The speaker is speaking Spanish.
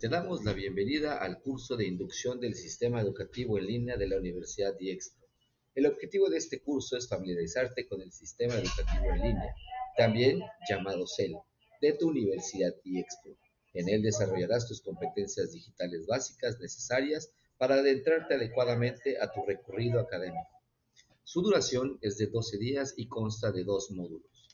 Te damos la bienvenida al curso de inducción del sistema educativo en línea de la Universidad Diexpo. El objetivo de este curso es familiarizarte con el sistema educativo en línea, también llamado CEL, de tu Universidad Diexpo. En él desarrollarás tus competencias digitales básicas necesarias para adentrarte adecuadamente a tu recorrido académico. Su duración es de 12 días y consta de dos módulos.